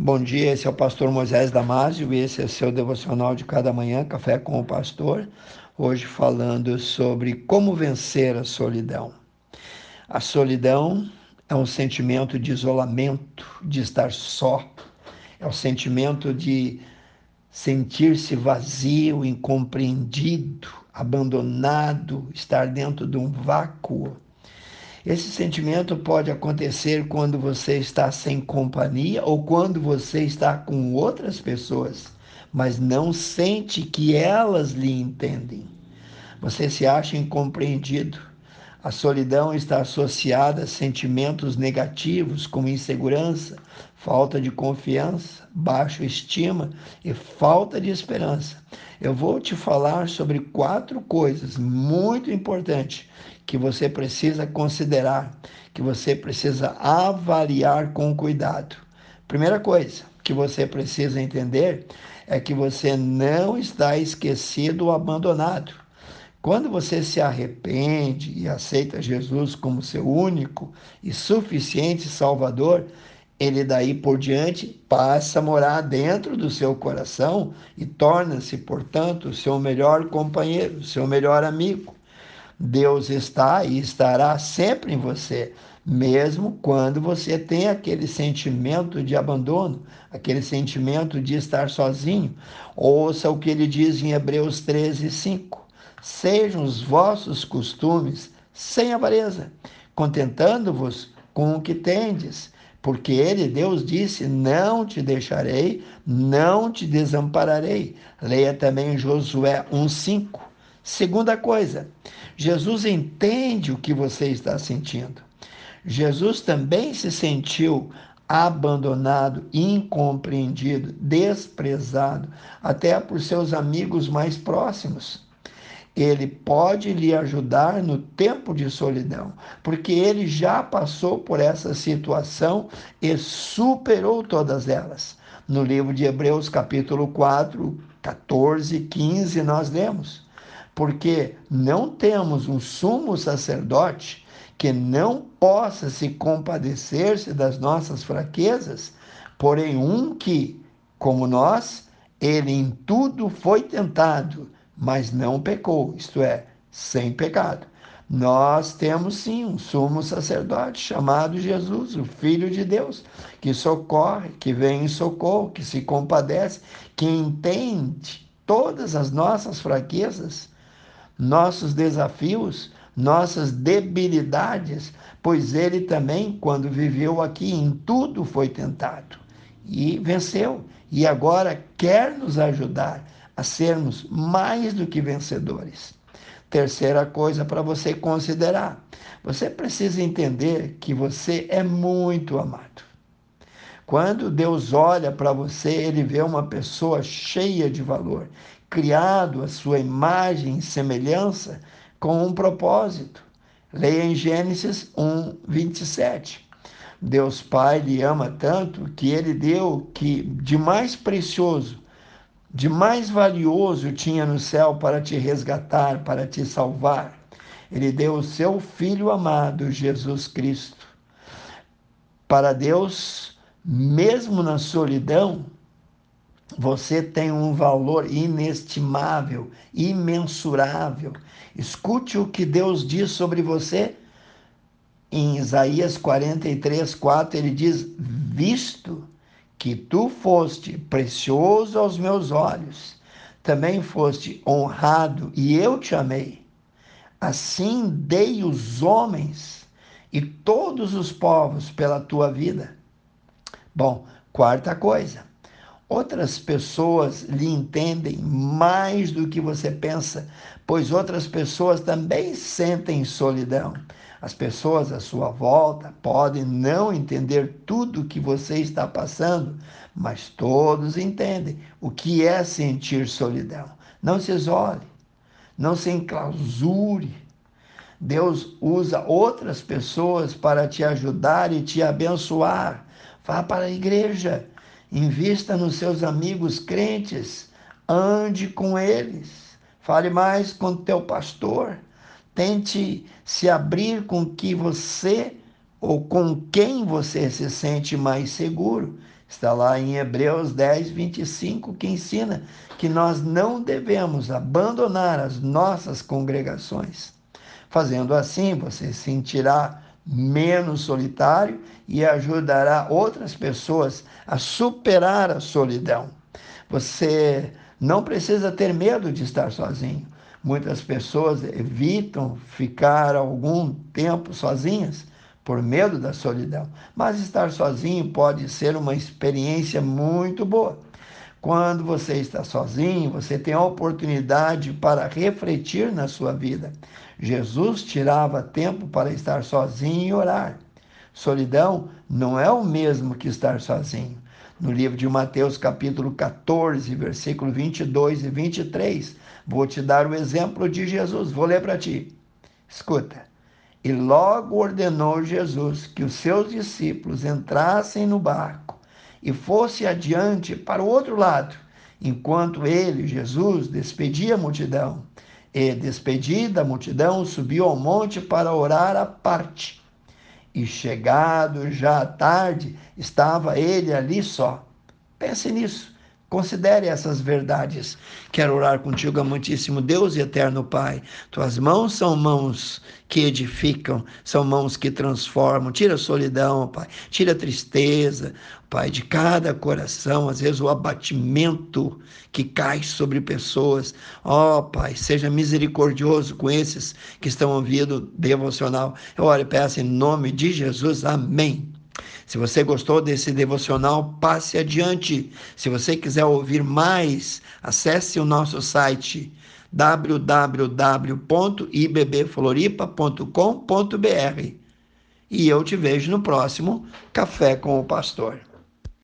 Bom dia, esse é o pastor Moisés Damásio e esse é o seu devocional de cada manhã, Café com o Pastor. Hoje falando sobre como vencer a solidão. A solidão é um sentimento de isolamento, de estar só, é o sentimento de sentir-se vazio, incompreendido, abandonado, estar dentro de um vácuo. Esse sentimento pode acontecer quando você está sem companhia ou quando você está com outras pessoas, mas não sente que elas lhe entendem. Você se acha incompreendido. A solidão está associada a sentimentos negativos como insegurança, falta de confiança, baixa estima e falta de esperança. Eu vou te falar sobre quatro coisas muito importantes que você precisa considerar, que você precisa avaliar com cuidado. Primeira coisa que você precisa entender é que você não está esquecido ou abandonado. Quando você se arrepende e aceita Jesus como seu único e suficiente Salvador, ele daí por diante passa a morar dentro do seu coração e torna-se, portanto, seu melhor companheiro, seu melhor amigo. Deus está e estará sempre em você, mesmo quando você tem aquele sentimento de abandono, aquele sentimento de estar sozinho. Ouça o que ele diz em Hebreus 13, 5. Sejam os vossos costumes sem avareza, contentando-vos com o que tendes, porque ele, Deus, disse: Não te deixarei, não te desampararei. Leia também Josué 1,5. Segunda coisa, Jesus entende o que você está sentindo. Jesus também se sentiu abandonado, incompreendido, desprezado, até por seus amigos mais próximos. Ele pode lhe ajudar no tempo de solidão, porque ele já passou por essa situação e superou todas elas. No livro de Hebreus, capítulo 4, 14, 15, nós lemos porque não temos um sumo sacerdote que não possa se compadecer-se das nossas fraquezas, porém um que, como nós, ele em tudo foi tentado, mas não pecou, isto é, sem pecado. Nós temos sim um sumo sacerdote chamado Jesus, o Filho de Deus, que socorre, que vem em socorro, que se compadece, que entende todas as nossas fraquezas nossos desafios, nossas debilidades, pois ele também, quando viveu aqui, em tudo foi tentado e venceu. E agora quer nos ajudar a sermos mais do que vencedores. Terceira coisa para você considerar: você precisa entender que você é muito amado. Quando Deus olha para você, ele vê uma pessoa cheia de valor, criado a sua imagem e semelhança com um propósito. Leia em Gênesis 1, 27. Deus Pai lhe ama tanto que ele deu que de mais precioso, de mais valioso tinha no céu para te resgatar, para te salvar. Ele deu o seu Filho amado, Jesus Cristo. Para Deus, mesmo na solidão, você tem um valor inestimável, imensurável. Escute o que Deus diz sobre você. Em Isaías 43, 4, ele diz: Visto que tu foste precioso aos meus olhos, também foste honrado e eu te amei. Assim dei os homens e todos os povos pela tua vida. Bom, quarta coisa Outras pessoas lhe entendem mais do que você pensa, pois outras pessoas também sentem solidão. As pessoas à sua volta podem não entender tudo o que você está passando, mas todos entendem o que é sentir solidão. Não se isole, não se enclausure. Deus usa outras pessoas para te ajudar e te abençoar. Vá para a igreja Invista nos seus amigos crentes, ande com eles, fale mais com teu pastor, tente se abrir com que você ou com quem você se sente mais seguro. Está lá em Hebreus 10, 25, que ensina que nós não devemos abandonar as nossas congregações. Fazendo assim, você sentirá menos solitário e ajudará outras pessoas a superar a solidão. Você não precisa ter medo de estar sozinho. Muitas pessoas evitam ficar algum tempo sozinhas por medo da solidão, mas estar sozinho pode ser uma experiência muito boa. Quando você está sozinho, você tem a oportunidade para refletir na sua vida. Jesus tirava tempo para estar sozinho e orar. Solidão não é o mesmo que estar sozinho. No livro de Mateus, capítulo 14, versículo 22 e 23, vou te dar o exemplo de Jesus. Vou ler para ti. Escuta. E logo ordenou Jesus que os seus discípulos entrassem no barco e fosse adiante para o outro lado, enquanto ele, Jesus, despedia a multidão. E, despedida a multidão, subiu ao monte para orar à parte. E chegado já à tarde, estava ele ali só. Pense nisso. Considere essas verdades. Quero orar contigo, amantíssimo Deus e eterno Pai. Tuas mãos são mãos que edificam, são mãos que transformam. Tira a solidão, Pai. Tira a tristeza, Pai, de cada coração, às vezes o abatimento que cai sobre pessoas. Ó, oh, Pai, seja misericordioso com esses que estão ouvindo devocional. Eu oro e peço em nome de Jesus. Amém. Se você gostou desse devocional, passe adiante. Se você quiser ouvir mais, acesse o nosso site www.ibbfloripa.com.br. E eu te vejo no próximo Café com o Pastor.